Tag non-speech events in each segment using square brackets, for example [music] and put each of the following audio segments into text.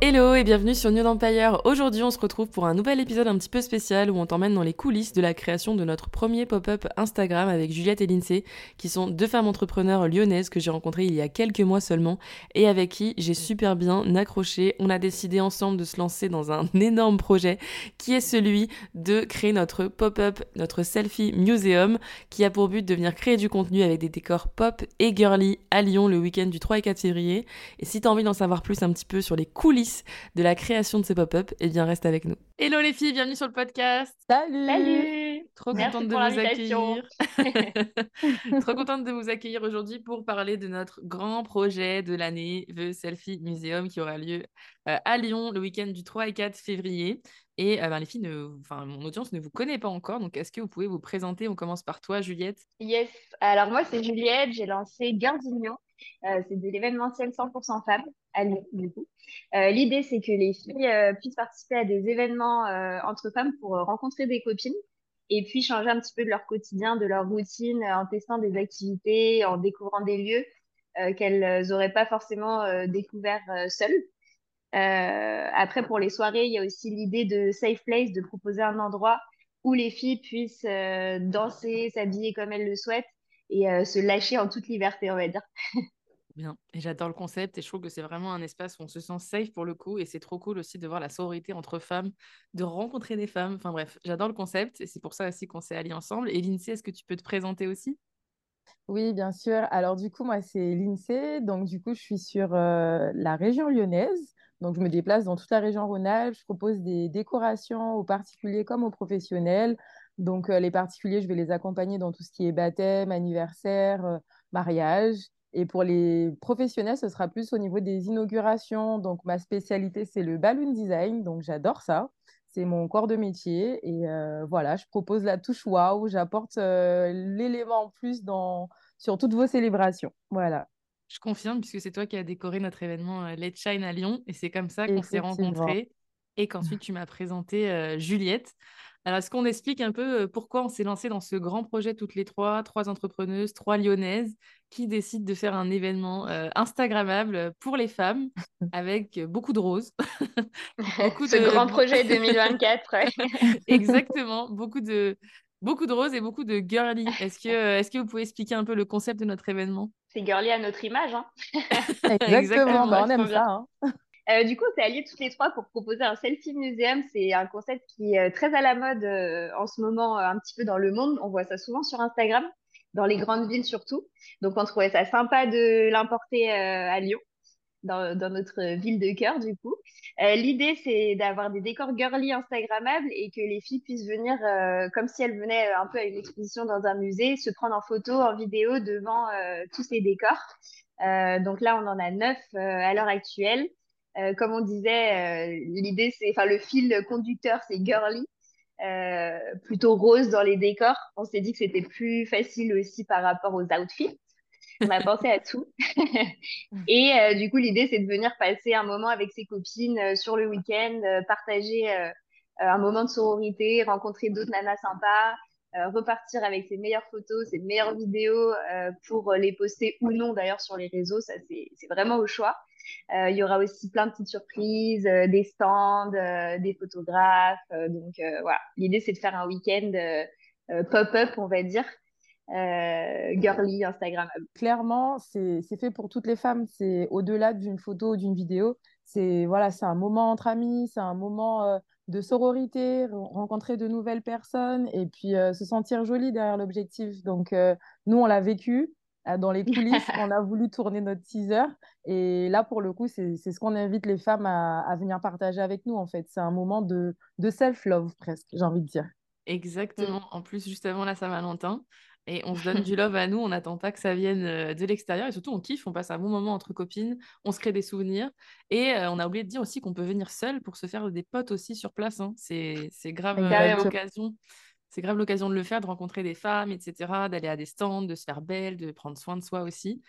Hello et bienvenue sur New Empire. Aujourd'hui, on se retrouve pour un nouvel épisode un petit peu spécial où on t'emmène dans les coulisses de la création de notre premier pop-up Instagram avec Juliette et Lindsay, qui sont deux femmes entrepreneurs lyonnaises que j'ai rencontrées il y a quelques mois seulement et avec qui j'ai super bien accroché. On a décidé ensemble de se lancer dans un [laughs] énorme projet qui est celui de créer notre pop-up, notre selfie museum, qui a pour but de venir créer du contenu avec des décors pop et girly à Lyon le week-end du 3 et 4 février. Et si t'as envie d'en savoir plus un petit peu sur les coulisses de la création de ces pop-up, eh bien reste avec nous. Hello les filles, bienvenue sur le podcast. Salut. Salut. Trop contente de vous accueillir. [laughs] Trop contente de vous accueillir aujourd'hui pour parler de notre grand projet de l'année, The Selfie Museum, qui aura lieu euh, à Lyon le week-end du 3 et 4 février. Et euh, ben, les filles, ne, enfin, mon audience ne vous connaît pas encore, donc est-ce que vous pouvez vous présenter? On commence par toi, Juliette. Yes, alors moi c'est Juliette, j'ai lancé Gardinion. Euh, c'est de l'événementiel 100% femmes Lyon, du coup. Euh, l'idée, c'est que les filles euh, puissent participer à des événements entre femmes pour rencontrer des copines et puis changer un petit peu de leur quotidien, de leur routine, en testant des activités, en découvrant des lieux qu'elles n'auraient pas forcément découvert seules. après, pour les soirées, il y a aussi l'idée de Safe Place, de proposer un endroit où les filles puissent danser, s'habiller comme elles le souhaitent et euh, se lâcher en toute liberté, on va dire. [laughs] Et j'adore le concept et je trouve que c'est vraiment un espace où on se sent safe pour le coup et c'est trop cool aussi de voir la sororité entre femmes, de rencontrer des femmes. Enfin bref, j'adore le concept et c'est pour ça aussi qu'on s'est alliés ensemble. Et Lindsay, est-ce que tu peux te présenter aussi? Oui, bien sûr. Alors du coup, moi c'est Lindsay, donc du coup je suis sur euh, la région lyonnaise. Donc, je me déplace dans toute la région Rhône-Alpes. Je propose des décorations aux particuliers comme aux professionnels, donc, euh, les particuliers, je vais les accompagner dans tout ce qui est baptême, anniversaire, euh, mariage. Et pour les professionnels, ce sera plus au niveau des inaugurations. Donc, ma spécialité, c'est le balloon design. Donc, j'adore ça. C'est mon corps de métier. Et euh, voilà, je propose la touche wow. J'apporte l'élément en plus dans... sur toutes vos célébrations. Voilà. Je confirme, puisque c'est toi qui as décoré notre événement Let's Shine à Lyon. Et c'est comme ça qu'on s'est rencontrés. Et qu'ensuite, tu m'as présenté Juliette. Alors, est-ce qu'on explique un peu euh, pourquoi on s'est lancé dans ce grand projet toutes les trois, trois entrepreneuses, trois lyonnaises, qui décident de faire un événement euh, Instagrammable pour les femmes [laughs] avec beaucoup de roses. [laughs] beaucoup ce grand [laughs] projet 2024. Exactement, beaucoup de, beaucoup de roses et beaucoup de girly. Est-ce que, euh, est que vous pouvez expliquer un peu le concept de notre événement? C'est girly à notre image. Hein Exactement, bah, on aime ça. Hein. Euh, du coup, on s'est alliés toutes les trois pour proposer un selfie museum. C'est un concept qui est euh, très à la mode euh, en ce moment, un petit peu dans le monde. On voit ça souvent sur Instagram, dans les grandes villes surtout. Donc, on trouvait ça sympa de l'importer à Lyon, dans, notre ville de cœur, du coup. L'idée, c'est d'avoir des décors girly Instagrammables et que les filles puissent venir, comme si elles venaient un peu à une exposition dans un musée, se prendre en photo, en vidéo devant tous ces décors. donc là, on en a neuf à l'heure actuelle. Euh, comme on disait, euh, l'idée, c'est, enfin, le fil conducteur, c'est girly, euh, plutôt rose dans les décors. On s'est dit que c'était plus facile aussi par rapport aux outfits. On a pensé à tout. [laughs] et du coup, l'idée, c'est de venir passer un moment avec ses copines sur le week-end, partager un moment de sororité, rencontrer d'autres nanas sympas, repartir avec ses meilleures photos, ses meilleures vidéos pour les poster ou non d'ailleurs sur les réseaux. Ça, c'est vraiment au choix. Euh, il y aura aussi plein de petites surprises, euh, des stands, euh, des photographes. donc voilà, l'idée c'est de faire un week-end pop-up, on va dire. girly, Instagram. Clairement, c'est fait pour toutes les femmes. C'est au-delà d'une photo ou d'une vidéo. C'est voilà, c'est un moment entre amis, c'est un moment de sororité, rencontrer de nouvelles personnes et puis se sentir jolie derrière l'objectif. Donc nous, on l'a vécu. Euh, dans les coulisses, on a voulu tourner notre teaser. Et là, pour le coup, c'est ce qu'on invite les femmes à, venir partager avec nous, en fait. C'est un moment de, de self-love, presque, j'ai envie de dire. Exactement. En plus, juste avant la Saint-Valentin. Et on se donne [laughs] du love à nous, on n'attend pas que ça vienne euh, de l'extérieur. Et surtout, on kiffe, on passe un bon moment entre copines, on se crée des souvenirs. Et euh, on a oublié de dire aussi qu'on peut venir seul pour se faire des potes aussi sur place. Hein. C'est grave euh, l'occasion. C'est grave l'occasion de le faire, de rencontrer des femmes, etc., d'aller à des stands, de se faire belle, de prendre soin de soi aussi.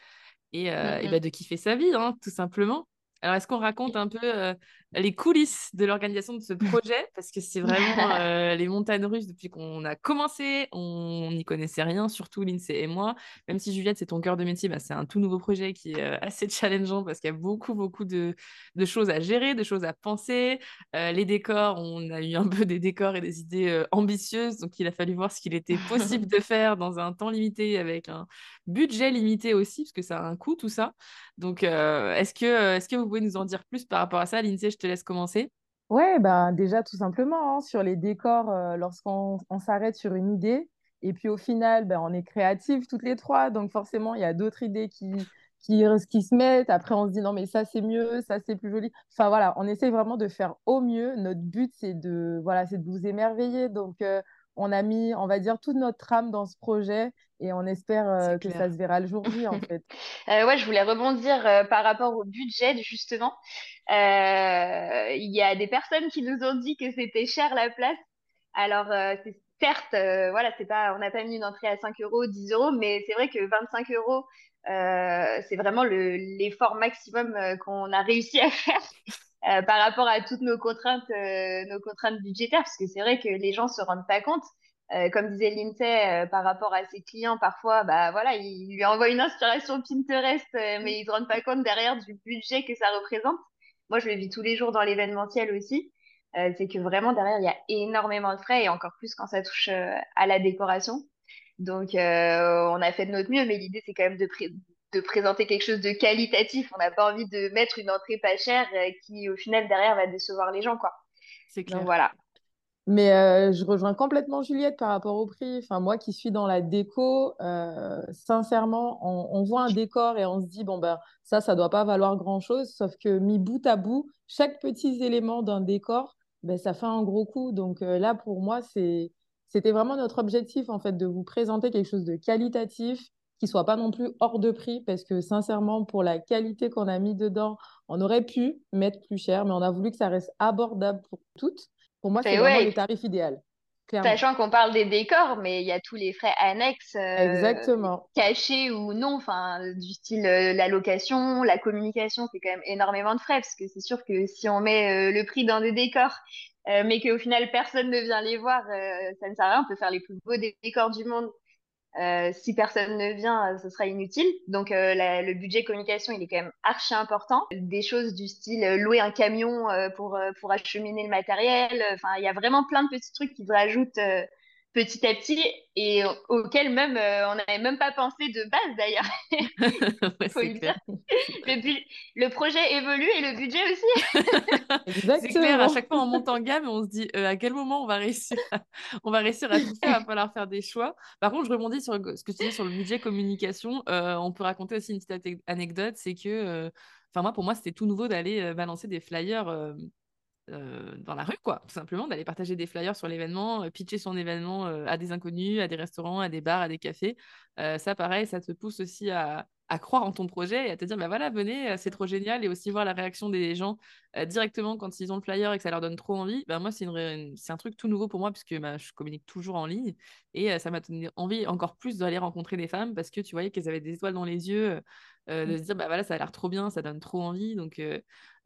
Et, et mm-hmm. bah, de kiffer sa vie, hein, tout simplement. Alors, est-ce qu'on raconte un peu euh, les coulisses de l'organisation de ce projet? Parce que c'est vraiment [laughs] euh, les montagnes russes depuis qu'on a commencé. On n'y connaissait rien, surtout Lindsay et moi. Même si Juliette, c'est ton cœur de métier, bah, c'est un tout nouveau projet qui est euh, [laughs] assez challengeant parce qu'il y a beaucoup, beaucoup de, choses à gérer, de choses à penser. les décors, on a eu un peu des décors et des idées ambitieuses. Donc, il a fallu voir ce qu'il était possible [laughs] de faire dans un temps limité avec un budget limité aussi, parce que ça a un coût, tout ça. Donc, est-ce que, est que vous pouvez nous en dire plus par rapport à ça? Lindsay, je te laisse commencer. Ouais, ben déjà tout simplement hein, sur les décors, euh, lorsqu'on s'arrête sur une idée, et puis au final, ben, on est créatifs toutes les trois, donc forcément, il y a d'autres idées qui, qui, qui, se mettent. Après, on se dit non, mais ça c'est mieux, ça c'est plus joli. Enfin voilà, on essaie vraiment de faire au mieux. Notre but, c'est de, voilà, de vous émerveiller. Donc, euh, on a mis, on va dire, toute notre âme dans ce projet et on espère euh, que ça se verra le jour J en fait. [laughs] Euh, ouais, je voulais rebondir euh, par rapport au budget justement. Il y a des personnes qui nous ont dit que c'était cher la place. Alors certes, voilà, c'est pas, on n'a pas mis une entrée à 5 euros, 10 euros, mais c'est vrai que 25 euros, c'est vraiment l'effort maximum qu'on a réussi à [laughs] faire. Euh, par rapport à toutes nos contraintes, euh, nos contraintes budgétaires, parce que c'est vrai que les gens se rendent pas compte. Euh, comme disait Lindsay, par rapport à ses clients, parfois, bah voilà, il lui envoie une inspiration Pinterest, mais ils se rendent pas compte derrière du budget que ça représente. Moi, je le vis tous les jours dans l'événementiel aussi. c'est que vraiment derrière, il y a énormément de frais et encore plus quand ça touche à la décoration. Donc, on a fait de notre mieux, mais l'idée, c'est quand même de, de présenter quelque chose de qualitatif. On n'a pas envie de mettre une entrée pas chère euh, qui, au final, derrière, va décevoir les gens, quoi. C'est clair. voilà. Mais euh, je rejoins complètement Juliette par rapport au prix. Enfin, moi qui suis dans la déco, euh, sincèrement, on, voit un décor et on se dit, bon, ben, ça, ça doit pas valoir grand-chose. Sauf que mis bout à bout, chaque petit élément d'un décor, ben, ça fait un gros coup. Donc là, pour moi, c'est, c'était vraiment notre objectif, en fait, de vous présenter quelque chose de qualitatif, qui soit pas non plus hors de prix parce que sincèrement pour la qualité qu'on a mis dedans on aurait pu mettre plus cher mais on a voulu que ça reste abordable pour toutes. Pour moi c'est vraiment le tarif idéal Sachant qu'on parle des décors, mais il y a tous les frais annexes, euh, cachés ou non, enfin du style euh, la location, la communication, c'est quand même énormément de frais parce que c'est sûr que si on met euh, le prix dans des décors, mais qu'au final personne ne vient les voir, ça ne sert à rien. On peut faire les plus beaux décors du monde, euh, si personne ne vient, euh, ce sera inutile. Donc euh, le budget communication, il est quand même archi important. Des choses du style louer un camion pour, pour acheminer le matériel. Enfin, il y a vraiment plein de petits trucs qui se rajoutent petit à petit et auquel même on n'avait même pas pensé de base d'ailleurs. [laughs] [laughs] le, le, projet évolue et le budget aussi. [laughs] c'est clair, à chaque fois on monte en gamme et on se dit à quel moment on va réussir à, on va réussir à tout faire, il va falloir faire des choix. Par contre, je rebondis sur ce que tu dis sur le budget communication. on peut raconter aussi une petite anecdote, c'est que Enfin, moi, pour moi, c'était tout nouveau d'aller balancer des flyers euh, dans la rue, quoi, tout simplement, d'aller partager des flyers sur l'événement, euh, pitcher son événement euh, à des inconnus, à des restaurants, à des bars, à des cafés. ça, pareil, ça te pousse aussi à, croire en ton projet et à te dire, bah voilà, venez, c'est trop génial, et aussi voir la réaction des gens directement quand ils ont le flyer et que ça leur donne trop envie. Bah, moi, c'est un truc tout nouveau pour moi, puisque bah, je communique toujours en ligne, et ça m'a donné envie encore plus d'aller rencontrer des femmes, parce que tu voyais qu'elles avaient des étoiles dans les yeux, de mmh. se dire, bah voilà, ça a l'air trop bien, ça donne trop envie, donc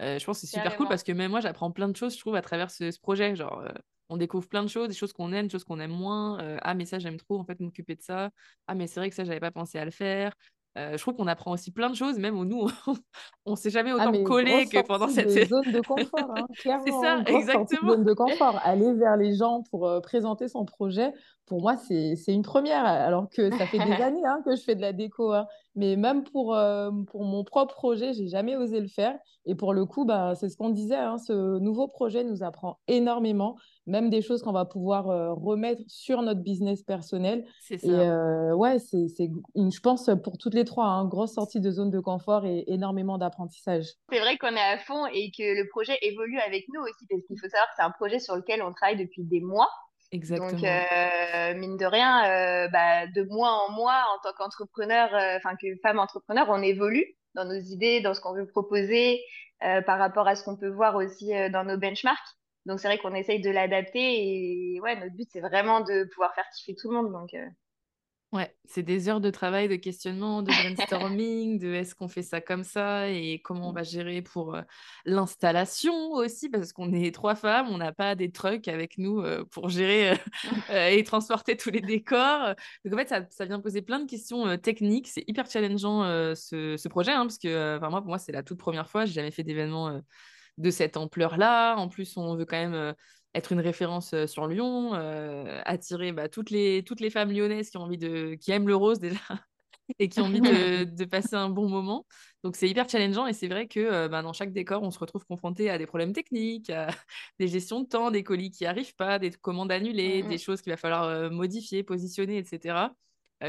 euh, je pense que c'est super cool parce que même moi, j'apprends plein de choses, je trouve, à travers ce, projet. Genre, euh, on découvre plein de choses, des choses qu'on aime, des choses qu'on aime moins. Euh, ah, mais ça, j'aime trop, en fait, m'occuper de ça. Ah, mais c'est vrai que ça, j'avais pas pensé à le faire. je trouve qu'on apprend aussi plein de choses, même où nous, [laughs] on ne s'est jamais ah, autant collé que pendant cette zone de confort. Hein, [laughs] c'est ça, exactement. Zone de confort. Aller vers les gens pour présenter son projet, pour moi, c'est une première. Alors que ça fait des [laughs] années hein, que je fais de la déco. Hein. Mais même pour, euh, pour mon propre projet, j'ai jamais osé le faire. Et pour le coup, bah, c'est ce qu'on disait. Hein, ce nouveau projet nous apprend énormément, même des choses qu'on va pouvoir euh, remettre sur notre business personnel. C'est ça. Et euh, ouais, c'est, je pense, pour toutes les trois, une grosse sortie de zone de confort et énormément d'apprentissage. C'est vrai qu'on est à fond et que le projet évolue avec nous aussi, parce qu'il faut savoir que c'est un projet sur lequel on travaille depuis des mois. Exactement. Donc, euh, mine de rien, euh, bah, de mois en mois, en tant qu'entrepreneur, euh, enfin que femme entrepreneur, on évolue dans nos idées, dans ce qu'on veut proposer, par rapport à ce qu'on peut voir aussi dans nos benchmarks. Donc, c'est vrai qu'on essaye de l'adapter et ouais, notre but, c'est vraiment de pouvoir faire kiffer tout le monde. Donc, Ouais, c'est des heures de travail, de questionnement, de brainstorming, de est-ce qu'on fait ça comme ça et comment on va gérer pour l'installation aussi, parce qu'on est trois femmes, on n'a pas des trucks avec nous pour gérer [laughs] et transporter tous les décors. Donc en fait, ça, ça vient poser plein de questions techniques. C'est hyper challengeant ce, ce, projet, hein, parce que moi, pour moi, c'est la toute première fois. J'ai jamais fait d'événement de cette ampleur-là. En plus, on veut quand même être une référence sur Lyon, attirer bah, toutes, les, toutes les femmes lyonnaises qui, ont envie de, qui aiment le rose déjà [laughs] et qui ont envie de, [laughs] de passer un bon moment. Donc c'est hyper challengeant et c'est vrai que bah, dans chaque décor, on se retrouve confronté à des problèmes techniques, à [laughs] des gestions de temps, des colis qui n'arrivent pas, des commandes annulées, des choses qu'il va falloir modifier, positionner, etc.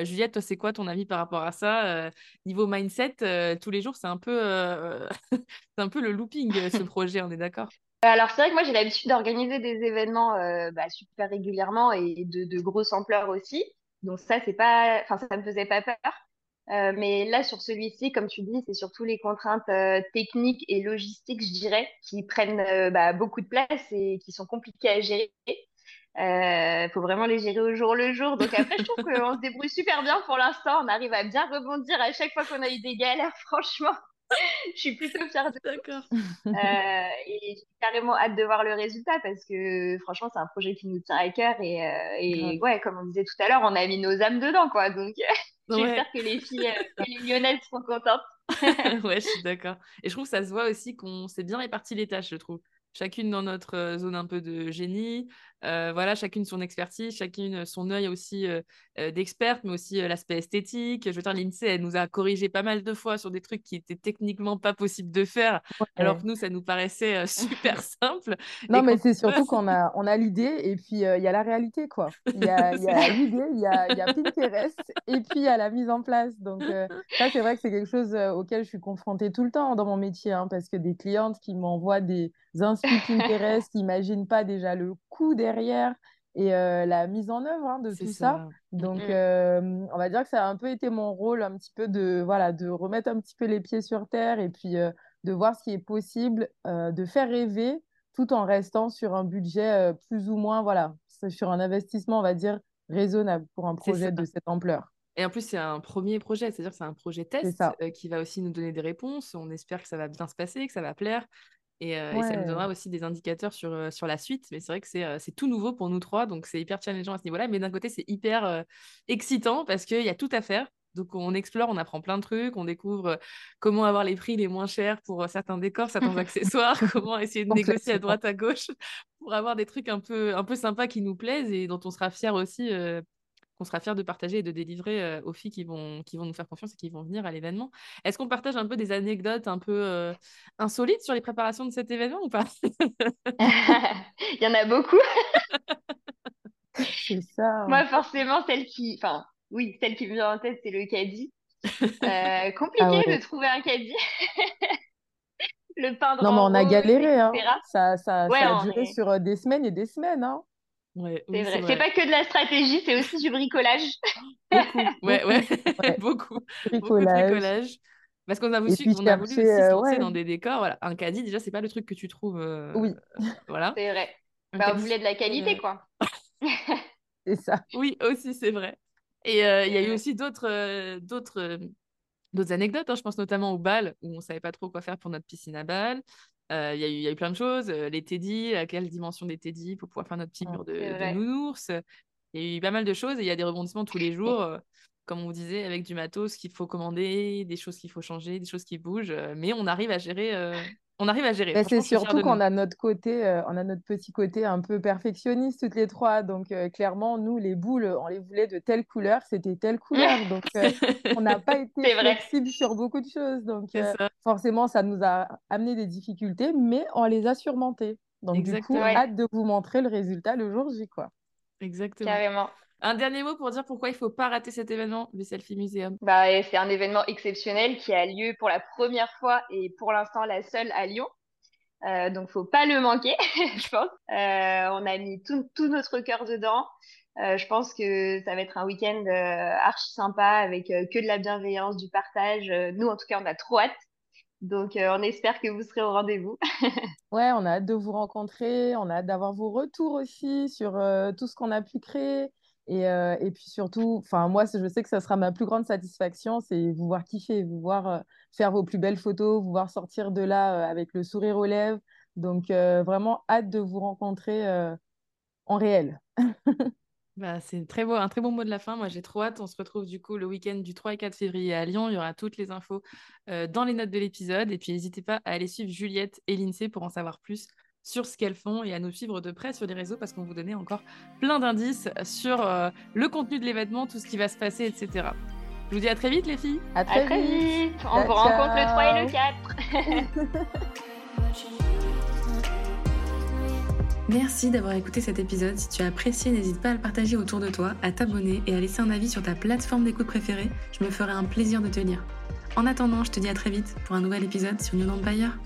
Juliette, toi, c'est quoi ton avis par rapport à ça Niveau mindset, tous les jours, c'est un peu, c'est un peu le looping, ce projet, on est d'accord? Alors, c'est vrai que moi, j'ai l'habitude d'organiser des événements euh, bah, super régulièrement et de, de grosse ampleur aussi. Donc, ça, c'est pas, enfin, ça me faisait pas peur. Euh, mais là, sur celui-ci, comme tu dis, c'est surtout les contraintes euh, techniques et logistiques, je dirais, qui prennent bah, beaucoup de place et qui sont compliquées à gérer. Il faut vraiment les gérer au jour le jour. Donc après, je trouve [laughs] qu'on se débrouille super bien pour l'instant. On arrive à bien rebondir à chaque fois qu'on a eu des galères, [laughs] franchement. Je suis plutôt fière de D'accord. Euh, et j'ai carrément hâte de voir le résultat parce que franchement, c'est un projet qui nous tient à cœur. Et, euh, et ouais, comme on disait tout à l'heure, on a mis nos âmes dedans, quoi. Donc, [laughs] j'espère que les filles, euh, les lyonnaises seront contentes. [laughs] ouais, je suis d'accord. Et je trouve que ça se voit aussi qu'on s'est bien réparti les tâches, je trouve chacune dans notre zone un peu de génie, euh, voilà, chacune son expertise, chacune son œil aussi euh, euh, d'experte, mais aussi l'aspect esthétique. Je veux dire, l'INSEE, elle nous a corrigé pas mal de fois sur des trucs qui étaient techniquement pas possibles de faire, alors que nous, ça nous paraissait [laughs] super simple. Non, mais c'est surtout qu'on a, on a l'idée et puis il y a la réalité, quoi. Il y a [laughs] l'idée, il y a, y a Pinterest [laughs] et puis il y a la mise en place. Donc, ça, c'est vrai que c'est quelque chose auquel je suis confrontée tout le temps dans mon métier, hein, parce que des clientes qui m'envoient des inspi Pinterest qui n'imaginent pas déjà le coût derrière et euh, la mise en œuvre hein, de tout ça. Donc, mm. euh, on va dire que ça a un peu été mon rôle un petit peu de, voilà, de remettre un petit peu les pieds sur terre et puis euh, de voir ce qui est possible, de faire rêver tout en restant sur un budget plus ou moins, voilà, sur un investissement, on va dire, raisonnable pour un projet de cette ampleur. Et en plus, c'est un premier projet, c'est-à-dire que c'est un projet test qui va aussi nous donner des réponses. On espère que ça va bien se passer, que ça va plaire. Euh, et, ça nous donnera aussi des indicateurs sur, euh, sur la suite. Mais c'est vrai que c'est, euh, c'est tout nouveau pour nous trois, donc c'est hyper challengeant à ce niveau-là. Mais d'un côté, c'est hyper excitant parce qu'il y a tout à faire. Donc on explore, on apprend plein de trucs, on découvre comment avoir les prix les moins chers pour certains décors, certains [laughs] accessoires, comment essayer de négocier à droite à gauche [laughs] pour avoir des trucs un peu, un peu sympas qui nous plaisent et dont on sera fier aussi qu'on sera fier de partager et de délivrer euh, aux filles qui vont, qui vont nous faire confiance et qui vont venir à l'événement. Est-ce qu'on partage un peu des anecdotes un peu euh, insolites sur les préparations de cet événement ou pas? [laughs] Il y en a beaucoup. c'est ça. Moi, forcément, celle qui, enfin, oui, celle qui me vient en tête, c'est le caddie. [laughs] Euh, compliqué ah de trouver un caddie. [laughs] le pain Non, mais on a galéré. Hein. Ça, ça, ça, a duré sur des semaines et des semaines. Hein c'est vrai. C'est pas que de la stratégie, c'est aussi du bricolage. [laughs] Beaucoup. ouais, ouais. [laughs] beaucoup. Bricolage. Parce qu'on a, voulu, on a voulu aussi se lancer dans des décors. Voilà. Un caddie, déjà, c'est pas le truc que tu trouves. Euh, oui. [laughs] voilà. C'est vrai. Bah, on voulait de la qualité, quoi. c'est ça. Oui, aussi, c'est vrai. Et euh, il y a eu aussi d'autres euh, d'autres d'autres anecdotes. Hein. Je pense notamment au bal, où on savait pas trop quoi faire pour notre piscine à balles. Il y, y, a eu plein de choses. les teddy, à quelle dimension des teddy pour pouvoir faire notre petit mur de, de nounours. Il y a eu pas mal de choses et il y a des rebondissements tous les jours, comme on vous disait, avec du matos qu'il faut commander, des choses qu'il faut changer, des choses qui bougent. mais on arrive à gérer on arrive à gérer. c'est surtout qu'on a notre côté, euh, on a notre petit côté un peu perfectionniste toutes les trois. Donc euh, clairement, nous les boules, on les voulait de telle couleur, c'était telle couleur. [laughs] Donc euh, on n'a pas été flexible sur beaucoup de choses. Donc forcément, ça nous a amené des difficultés, mais on les a surmontées. Donc du coup, hâte de vous montrer le résultat le jour J, quoi. Exactement. Carrément. Un dernier mot pour dire pourquoi il ne faut pas rater cet événement, le Selfie Museum. Bah, c'est un événement exceptionnel qui a lieu pour la première fois et pour l'instant la seule à Lyon. Euh, donc, faut pas le manquer, [laughs] je pense. Euh, on a mis tout, tout notre cœur dedans. Euh, je pense que ça va être un week-end euh, archi sympa avec euh, que de la bienveillance, du partage. Euh, nous, en tout cas, on a trop hâte. Donc, euh, on espère que vous serez au rendez-vous. [laughs] Ouais, on a hâte de vous rencontrer, on a hâte d'avoir vos retours aussi sur euh, tout ce qu'on a pu créer. Et, euh, et puis surtout, enfin moi, je sais que ça sera ma plus grande satisfaction, c'est vous voir kiffer, vous voir euh, faire vos plus belles photos, vous voir sortir de là euh, avec le sourire aux lèvres. Donc vraiment hâte de vous rencontrer en réel. [laughs] Bah, c'est très beau, un très bon mot de la fin. Moi, j'ai trop hâte. On se retrouve du coup le week-end du 3 et 4 février à Lyon. Il y aura toutes les infos dans les notes de l'épisode. Et puis, n'hésitez pas à aller suivre Juliette et l'INSEE pour en savoir plus sur ce qu'elles font et à nous suivre de près sur les réseaux parce qu'on vous donnait encore plein d'indices sur euh, le contenu de l'événement, tout ce qui va se passer, etc. Je vous dis à très vite, les filles. À À très très vite. vite. On Ciao, vous rencontre le 3 et le ciao. 4. [laughs] Merci d'avoir écouté cet épisode. Si tu as apprécié, n'hésite pas à le partager autour de toi, à t'abonner et à laisser un avis sur ta plateforme d'écoute préférée. Je me ferai un plaisir de te lire. En attendant, je te dis à très vite pour un nouvel épisode sur New Empire.